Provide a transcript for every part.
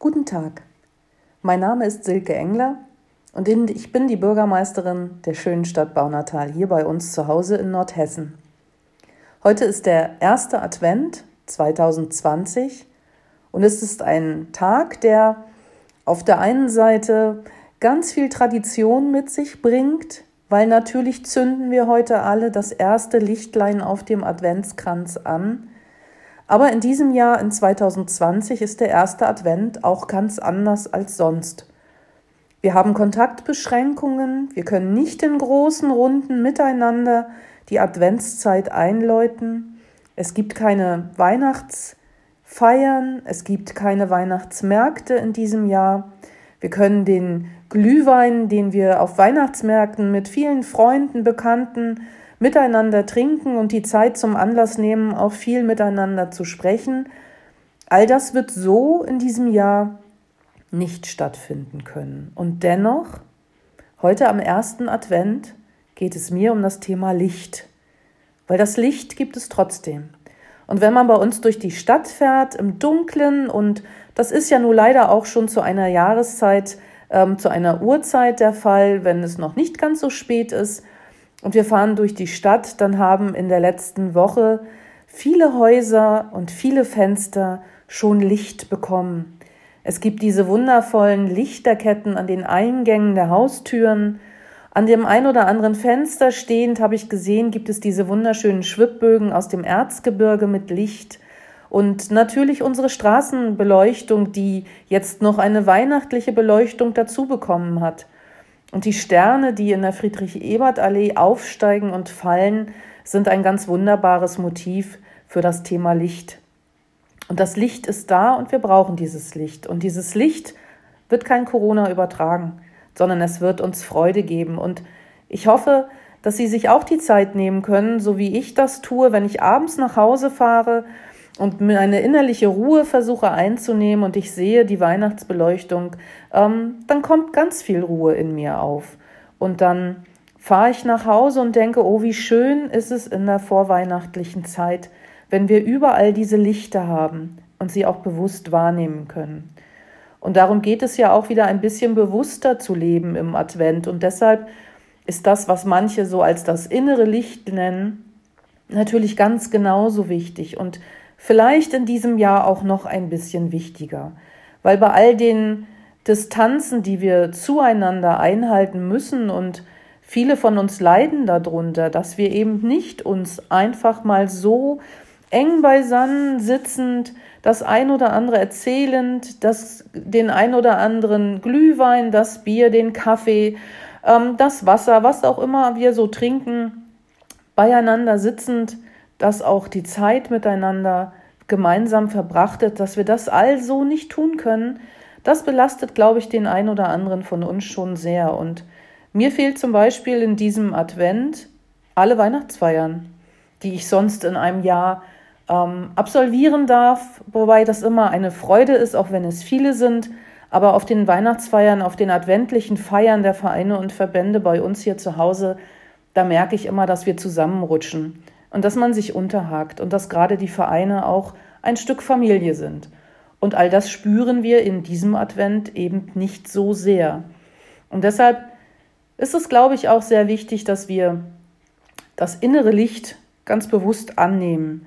Guten Tag. Mein Name ist Silke Engler und ich bin die Bürgermeisterin der schönen Stadt Baunatal hier bei uns zu Hause in Nordhessen. Heute ist der erste Advent 2020 und es ist ein Tag, der auf der einen Seite ganz viel Tradition mit sich bringt, weil natürlich zünden wir heute alle das erste Lichtlein auf dem Adventskranz an. Aber in diesem Jahr, in 2020, ist der erste Advent auch ganz anders als sonst. Wir haben Kontaktbeschränkungen, wir können nicht in großen Runden miteinander die Adventszeit einläuten. Es gibt keine Weihnachtsfeiern, es gibt keine Weihnachtsmärkte in diesem Jahr. Wir können den Glühwein, den wir auf Weihnachtsmärkten mit vielen Freunden, Bekannten miteinander trinken und die Zeit zum Anlass nehmen, auch viel miteinander zu sprechen. All das wird so in diesem Jahr nicht stattfinden können. Und dennoch, heute am ersten Advent geht es mir um das Thema Licht, weil das Licht gibt es trotzdem. Und wenn man bei uns durch die Stadt fährt im Dunkeln, und das ist ja nun leider auch schon zu einer Jahreszeit, ähm, zu einer Uhrzeit der Fall, wenn es noch nicht ganz so spät ist, und wir fahren durch die Stadt, dann haben in der letzten Woche viele Häuser und viele Fenster schon Licht bekommen. Es gibt diese wundervollen Lichterketten an den Eingängen der Haustüren. An dem ein oder anderen Fenster stehend habe ich gesehen, gibt es diese wunderschönen Schwibbögen aus dem Erzgebirge mit Licht. Und natürlich unsere Straßenbeleuchtung, die jetzt noch eine weihnachtliche Beleuchtung dazu bekommen hat. Und die Sterne, die in der Friedrich-Ebert-Allee aufsteigen und fallen, sind ein ganz wunderbares Motiv für das Thema Licht. Und das Licht ist da und wir brauchen dieses Licht. Und dieses Licht wird kein Corona übertragen, sondern es wird uns Freude geben. Und ich hoffe, dass Sie sich auch die Zeit nehmen können, so wie ich das tue, wenn ich abends nach Hause fahre und mir eine innerliche Ruhe versuche einzunehmen und ich sehe die Weihnachtsbeleuchtung, ähm, dann kommt ganz viel Ruhe in mir auf. Und dann fahre ich nach Hause und denke, oh, wie schön ist es in der vorweihnachtlichen Zeit, wenn wir überall diese Lichter haben und sie auch bewusst wahrnehmen können. Und darum geht es ja auch wieder ein bisschen bewusster zu leben im Advent. Und deshalb ist das, was manche so als das innere Licht nennen, natürlich ganz genauso wichtig. Und vielleicht in diesem Jahr auch noch ein bisschen wichtiger, weil bei all den Distanzen, die wir zueinander einhalten müssen und viele von uns leiden darunter, dass wir eben nicht uns einfach mal so eng beisammen sitzend, das ein oder andere erzählend, das, den ein oder anderen Glühwein, das Bier, den Kaffee, ähm, das Wasser, was auch immer wir so trinken, beieinander sitzend, dass auch die Zeit miteinander gemeinsam verbrachtet, dass wir das also nicht tun können, das belastet, glaube ich, den einen oder anderen von uns schon sehr. Und mir fehlt zum Beispiel in diesem Advent alle Weihnachtsfeiern, die ich sonst in einem Jahr ähm, absolvieren darf, wobei das immer eine Freude ist, auch wenn es viele sind. Aber auf den Weihnachtsfeiern, auf den adventlichen Feiern der Vereine und Verbände bei uns hier zu Hause, da merke ich immer, dass wir zusammenrutschen und dass man sich unterhakt und dass gerade die Vereine auch ein Stück Familie sind. Und all das spüren wir in diesem Advent eben nicht so sehr. Und deshalb ist es, glaube ich, auch sehr wichtig, dass wir das innere Licht ganz bewusst annehmen.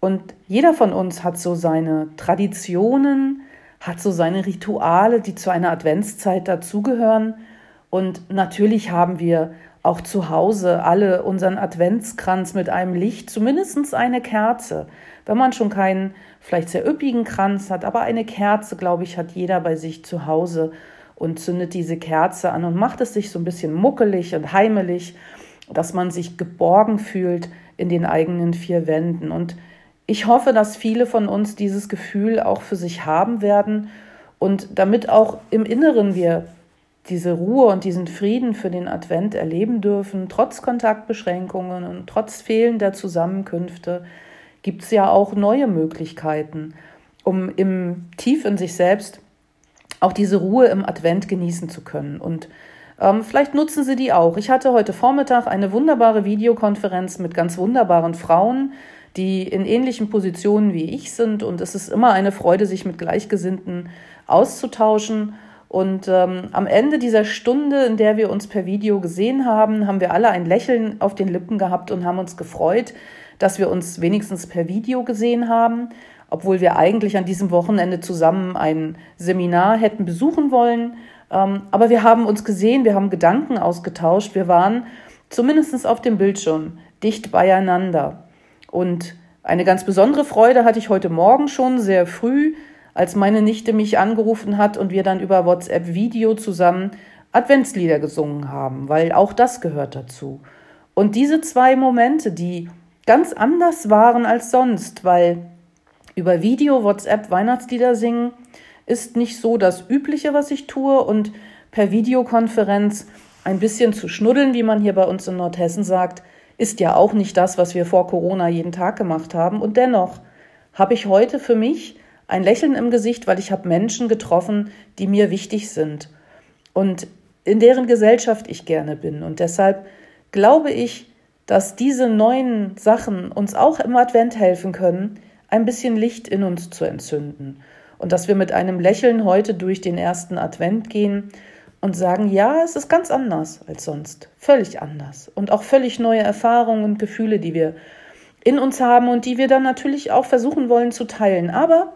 Und jeder von uns hat so seine Traditionen, hat so seine Rituale, die zu einer Adventszeit dazugehören. Und natürlich haben wir auch zu Hause alle unseren Adventskranz mit einem Licht, zumindest eine Kerze. Wenn man schon keinen vielleicht sehr üppigen Kranz hat, aber eine Kerze, glaube ich, hat jeder bei sich zu Hause und zündet diese Kerze an und macht es sich so ein bisschen muckelig und heimelig, dass man sich geborgen fühlt in den eigenen vier Wänden. Und ich hoffe, dass viele von uns dieses Gefühl auch für sich haben werden und damit auch im Inneren wir diese Ruhe und diesen Frieden für den Advent erleben dürfen, trotz Kontaktbeschränkungen und trotz fehlender Zusammenkünfte, gibt es ja auch neue Möglichkeiten, um im tief in sich selbst auch diese Ruhe im Advent genießen zu können. Und ähm, vielleicht nutzen Sie die auch. Ich hatte heute Vormittag eine wunderbare Videokonferenz mit ganz wunderbaren Frauen, die in ähnlichen Positionen wie ich sind. Und es ist immer eine Freude, sich mit Gleichgesinnten auszutauschen. Und ähm, am Ende dieser Stunde, in der wir uns per Video gesehen haben, haben wir alle ein Lächeln auf den Lippen gehabt und haben uns gefreut, dass wir uns wenigstens per Video gesehen haben, obwohl wir eigentlich an diesem Wochenende zusammen ein Seminar hätten besuchen wollen. Ähm, aber wir haben uns gesehen, wir haben Gedanken ausgetauscht, wir waren zumindest auf dem Bildschirm dicht beieinander. Und eine ganz besondere Freude hatte ich heute Morgen schon sehr früh, als meine Nichte mich angerufen hat und wir dann über WhatsApp-Video zusammen Adventslieder gesungen haben, weil auch das gehört dazu. Und diese zwei Momente, die ganz anders waren als sonst, weil über Video, WhatsApp, Weihnachtslieder singen ist nicht so das Übliche, was ich tue und per Videokonferenz ein bisschen zu schnuddeln, wie man hier bei uns in Nordhessen sagt, ist ja auch nicht das, was wir vor Corona jeden Tag gemacht haben. Und dennoch habe ich heute für mich ein Lächeln im Gesicht, weil ich habe Menschen getroffen, die mir wichtig sind und in deren Gesellschaft ich gerne bin. Und deshalb glaube ich, dass diese neuen Sachen uns auch im Advent helfen können, ein bisschen Licht in uns zu entzünden. Und dass wir mit einem Lächeln heute durch den ersten Advent gehen und sagen, ja, es ist ganz anders als sonst, völlig anders und auch völlig neue Erfahrungen und Gefühle, die wir in uns haben und die wir dann natürlich auch versuchen wollen zu teilen. Aber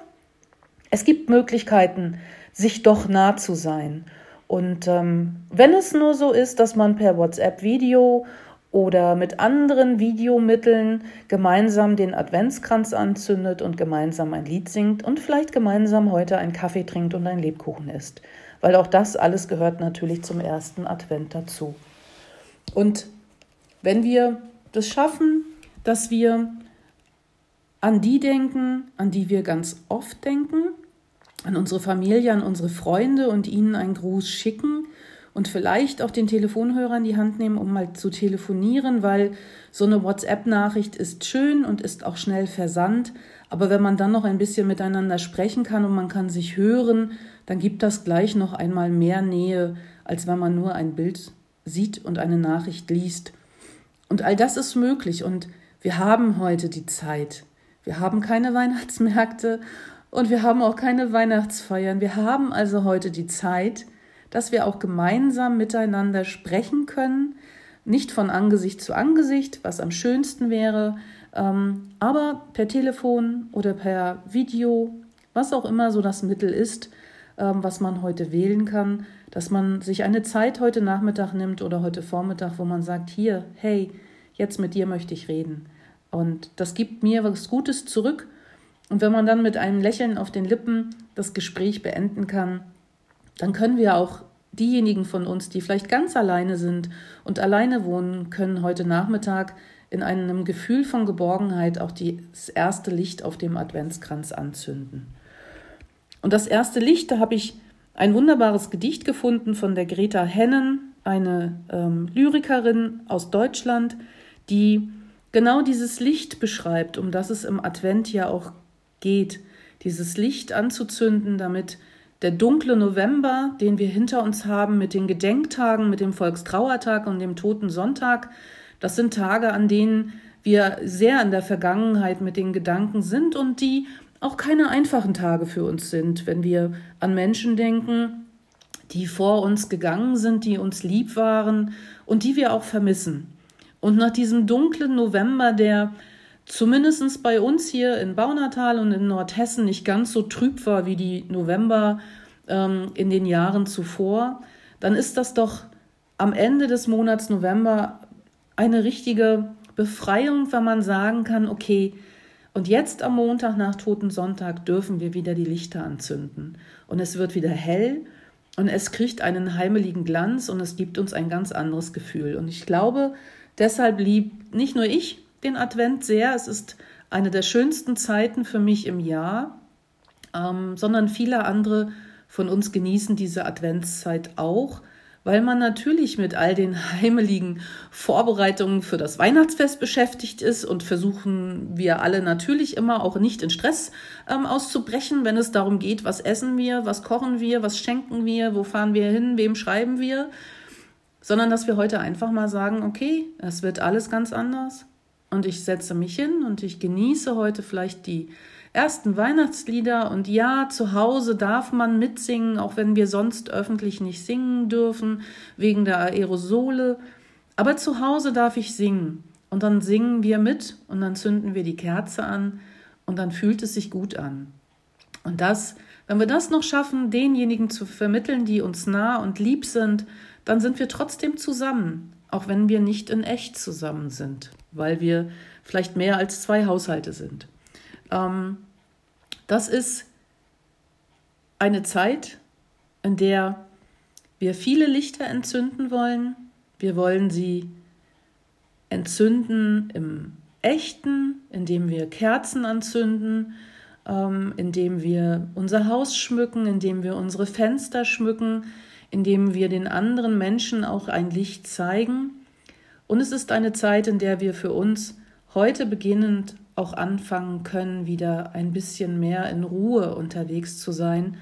es gibt Möglichkeiten, sich doch nah zu sein. Und ähm, wenn es nur so ist, dass man per WhatsApp-Video oder mit anderen Videomitteln gemeinsam den Adventskranz anzündet und gemeinsam ein Lied singt und vielleicht gemeinsam heute einen Kaffee trinkt und ein Lebkuchen isst weil auch das alles gehört natürlich zum ersten Advent dazu. Und wenn wir das schaffen, dass wir an die denken, an die wir ganz oft denken, an unsere Familie, an unsere Freunde und ihnen einen Gruß schicken und vielleicht auch den Telefonhörer in die Hand nehmen, um mal zu telefonieren, weil so eine WhatsApp-Nachricht ist schön und ist auch schnell versandt. Aber wenn man dann noch ein bisschen miteinander sprechen kann und man kann sich hören, dann gibt das gleich noch einmal mehr Nähe, als wenn man nur ein Bild sieht und eine Nachricht liest. Und all das ist möglich und wir haben heute die Zeit. Wir haben keine Weihnachtsmärkte und wir haben auch keine Weihnachtsfeiern. Wir haben also heute die Zeit, dass wir auch gemeinsam miteinander sprechen können, nicht von Angesicht zu Angesicht, was am schönsten wäre, ähm, aber per Telefon oder per Video, was auch immer so das Mittel ist, ähm, was man heute wählen kann, dass man sich eine Zeit heute Nachmittag nimmt oder heute Vormittag, wo man sagt, hier, hey, jetzt mit dir möchte ich reden. Und das gibt mir was Gutes zurück. Und wenn man dann mit einem Lächeln auf den Lippen das Gespräch beenden kann, dann können wir auch diejenigen von uns, die vielleicht ganz alleine sind und alleine wohnen, können heute Nachmittag in einem Gefühl von Geborgenheit auch das erste Licht auf dem Adventskranz anzünden. Und das erste Licht, da habe ich ein wunderbares Gedicht gefunden von der Greta Hennen, eine ähm, Lyrikerin aus Deutschland, die genau dieses Licht beschreibt, um das es im Advent ja auch geht. Dieses Licht anzuzünden, damit der dunkle November, den wir hinter uns haben, mit den Gedenktagen, mit dem Volkstrauertag und dem Toten Sonntag, das sind Tage, an denen wir sehr in der Vergangenheit mit den Gedanken sind und die auch keine einfachen Tage für uns sind, wenn wir an Menschen denken, die vor uns gegangen sind, die uns lieb waren und die wir auch vermissen. Und nach diesem dunklen November, der zumindest bei uns hier in Baunatal und in Nordhessen nicht ganz so trüb war wie die November ähm, in den Jahren zuvor, dann ist das doch am Ende des Monats November eine richtige Befreiung, wenn man sagen kann, okay, und jetzt am Montag nach Totensonntag dürfen wir wieder die Lichter anzünden. Und es wird wieder hell und es kriegt einen heimeligen Glanz und es gibt uns ein ganz anderes Gefühl. Und ich glaube, deshalb liebt nicht nur ich den Advent sehr, es ist eine der schönsten Zeiten für mich im Jahr, ähm, sondern viele andere von uns genießen diese Adventszeit auch weil man natürlich mit all den heimeligen Vorbereitungen für das Weihnachtsfest beschäftigt ist und versuchen wir alle natürlich immer auch nicht in Stress ähm, auszubrechen, wenn es darum geht, was essen wir, was kochen wir, was schenken wir, wo fahren wir hin, wem schreiben wir, sondern dass wir heute einfach mal sagen, okay, es wird alles ganz anders und ich setze mich hin und ich genieße heute vielleicht die ersten Weihnachtslieder und ja, zu Hause darf man mitsingen, auch wenn wir sonst öffentlich nicht singen dürfen, wegen der Aerosole. Aber zu Hause darf ich singen und dann singen wir mit und dann zünden wir die Kerze an und dann fühlt es sich gut an. Und das, wenn wir das noch schaffen, denjenigen zu vermitteln, die uns nah und lieb sind, dann sind wir trotzdem zusammen, auch wenn wir nicht in echt zusammen sind, weil wir vielleicht mehr als zwei Haushalte sind. Ähm, das ist eine Zeit, in der wir viele Lichter entzünden wollen. Wir wollen sie entzünden im Echten, indem wir Kerzen anzünden, ähm, indem wir unser Haus schmücken, indem wir unsere Fenster schmücken, indem wir den anderen Menschen auch ein Licht zeigen. Und es ist eine Zeit, in der wir für uns heute beginnend auch anfangen können, wieder ein bisschen mehr in Ruhe unterwegs zu sein.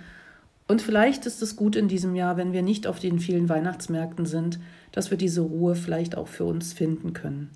Und vielleicht ist es gut in diesem Jahr, wenn wir nicht auf den vielen Weihnachtsmärkten sind, dass wir diese Ruhe vielleicht auch für uns finden können.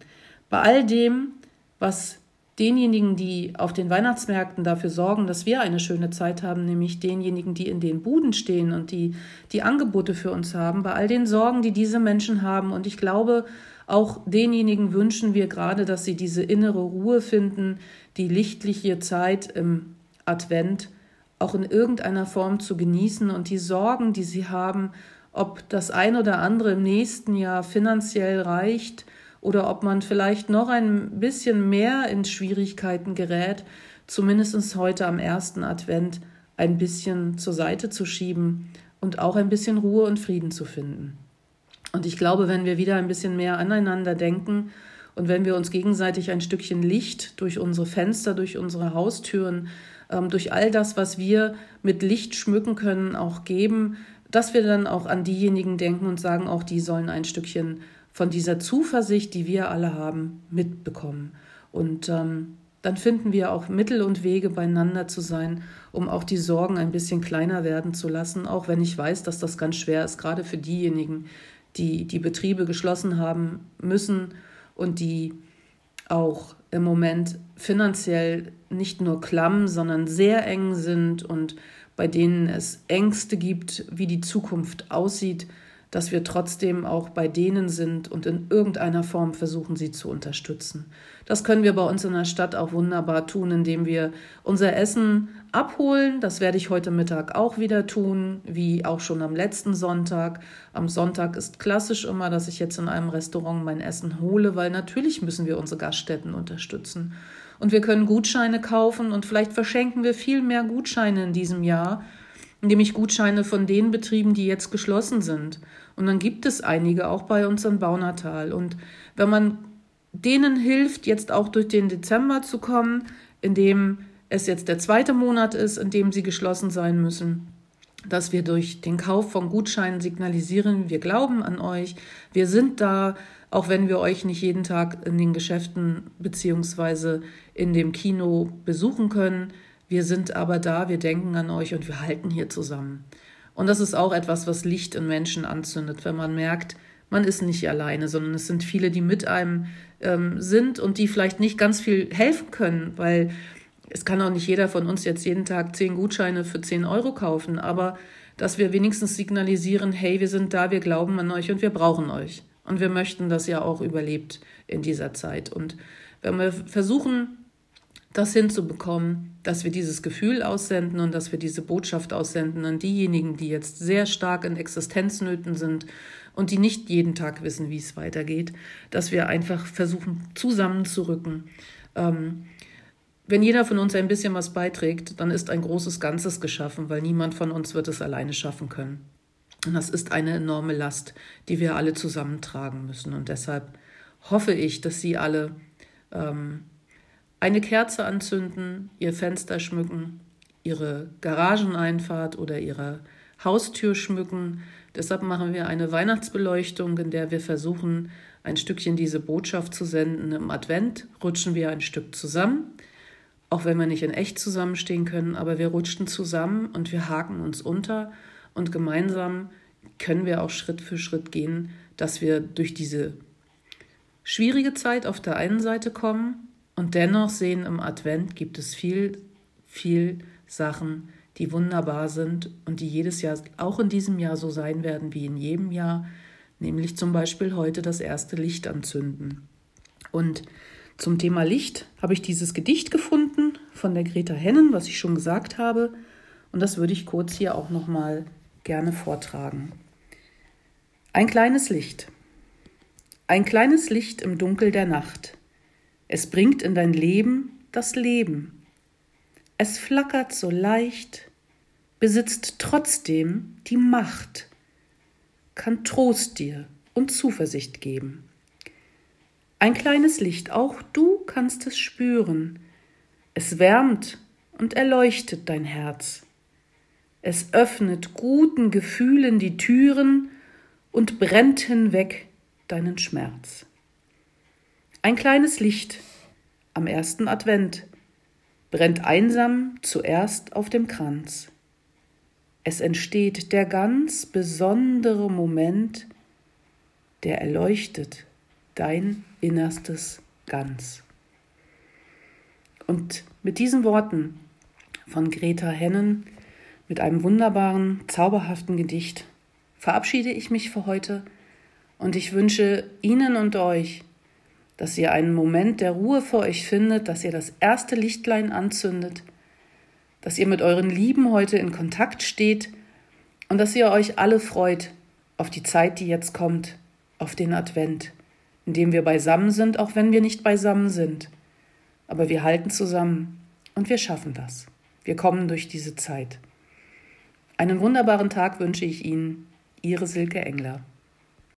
Bei all dem, was denjenigen, die auf den Weihnachtsmärkten dafür sorgen, dass wir eine schöne Zeit haben, nämlich denjenigen, die in den Buden stehen und die die Angebote für uns haben, bei all den Sorgen, die diese Menschen haben. Und ich glaube, auch denjenigen wünschen wir gerade, dass sie diese innere Ruhe finden, die lichtliche Zeit im Advent auch in irgendeiner Form zu genießen und die Sorgen, die sie haben, ob das ein oder andere im nächsten Jahr finanziell reicht oder ob man vielleicht noch ein bisschen mehr in Schwierigkeiten gerät, zumindest heute am ersten Advent ein bisschen zur Seite zu schieben und auch ein bisschen Ruhe und Frieden zu finden. Und ich glaube, wenn wir wieder ein bisschen mehr aneinander denken und wenn wir uns gegenseitig ein Stückchen Licht durch unsere Fenster, durch unsere Haustüren, ähm, durch all das, was wir mit Licht schmücken können, auch geben, dass wir dann auch an diejenigen denken und sagen, auch die sollen ein Stückchen von dieser Zuversicht, die wir alle haben, mitbekommen. Und ähm, dann finden wir auch Mittel und Wege, beieinander zu sein, um auch die Sorgen ein bisschen kleiner werden zu lassen, auch wenn ich weiß, dass das ganz schwer ist, gerade für diejenigen, die die Betriebe geschlossen haben müssen und die auch im Moment finanziell nicht nur klamm, sondern sehr eng sind und bei denen es Ängste gibt, wie die Zukunft aussieht, dass wir trotzdem auch bei denen sind und in irgendeiner Form versuchen, sie zu unterstützen. Das können wir bei uns in der Stadt auch wunderbar tun, indem wir unser Essen abholen. Das werde ich heute Mittag auch wieder tun, wie auch schon am letzten Sonntag. Am Sonntag ist klassisch immer, dass ich jetzt in einem Restaurant mein Essen hole, weil natürlich müssen wir unsere Gaststätten unterstützen. Und wir können Gutscheine kaufen und vielleicht verschenken wir viel mehr Gutscheine in diesem Jahr, nämlich Gutscheine von den Betrieben, die jetzt geschlossen sind. Und dann gibt es einige auch bei uns in Baunatal. Und wenn man denen hilft, jetzt auch durch den Dezember zu kommen, indem es jetzt der zweite Monat ist, in dem sie geschlossen sein müssen, dass wir durch den Kauf von Gutscheinen signalisieren, wir glauben an euch, wir sind da, auch wenn wir euch nicht jeden Tag in den Geschäften beziehungsweise in dem Kino besuchen können. Wir sind aber da, wir denken an euch und wir halten hier zusammen. Und das ist auch etwas, was Licht in Menschen anzündet, wenn man merkt, man ist nicht alleine, sondern es sind viele, die mit einem ähm, sind und die vielleicht nicht ganz viel helfen können, weil es kann auch nicht jeder von uns jetzt jeden Tag zehn Gutscheine für zehn Euro kaufen, aber dass wir wenigstens signalisieren, hey, wir sind da, wir glauben an euch und wir brauchen euch. Und wir möchten, dass ihr auch überlebt in dieser Zeit. Und wenn wir versuchen, das hinzubekommen, dass wir dieses Gefühl aussenden und dass wir diese Botschaft aussenden an diejenigen, die jetzt sehr stark in Existenznöten sind und die nicht jeden Tag wissen, wie es weitergeht, dass wir einfach versuchen, zusammenzurücken. Ähm, wenn jeder von uns ein bisschen was beiträgt, dann ist ein großes Ganzes geschaffen, weil niemand von uns wird es alleine schaffen können. Und das ist eine enorme Last, die wir alle zusammentragen müssen. Und deshalb hoffe ich, dass Sie alle ähm, eine Kerze anzünden, ihr Fenster schmücken, ihre Garageneinfahrt oder ihre Haustür schmücken. Deshalb machen wir eine Weihnachtsbeleuchtung, in der wir versuchen, ein Stückchen diese Botschaft zu senden. Im Advent rutschen wir ein Stück zusammen, auch wenn wir nicht in echt zusammenstehen können, aber wir rutschen zusammen und wir haken uns unter und gemeinsam können wir auch Schritt für Schritt gehen, dass wir durch diese schwierige Zeit auf der einen Seite kommen und dennoch sehen, im Advent gibt es viel, viel Sachen, die wunderbar sind und die jedes Jahr, auch in diesem Jahr so sein werden wie in jedem Jahr, nämlich zum Beispiel heute das erste Licht anzünden. Und zum Thema Licht habe ich dieses Gedicht gefunden von der Greta Hennen, was ich schon gesagt habe, und das würde ich kurz hier auch noch mal gerne vortragen. Ein kleines Licht. Ein kleines Licht im Dunkel der Nacht. Es bringt in dein Leben das Leben. Es flackert so leicht, besitzt trotzdem die Macht, kann Trost dir und Zuversicht geben. Ein kleines Licht, auch du kannst es spüren. Es wärmt und erleuchtet dein Herz. Es öffnet guten Gefühlen die Türen und brennt hinweg deinen Schmerz. Ein kleines Licht am ersten Advent brennt einsam zuerst auf dem Kranz. Es entsteht der ganz besondere Moment, der erleuchtet dein Innerstes ganz. Und mit diesen Worten von Greta Hennen, mit einem wunderbaren, zauberhaften Gedicht, verabschiede ich mich für heute und ich wünsche Ihnen und euch, dass ihr einen Moment der Ruhe vor euch findet, dass ihr das erste Lichtlein anzündet, dass ihr mit euren Lieben heute in Kontakt steht und dass ihr euch alle freut auf die Zeit, die jetzt kommt, auf den Advent in dem wir beisammen sind, auch wenn wir nicht beisammen sind. Aber wir halten zusammen und wir schaffen das. Wir kommen durch diese Zeit. Einen wunderbaren Tag wünsche ich Ihnen, Ihre Silke Engler.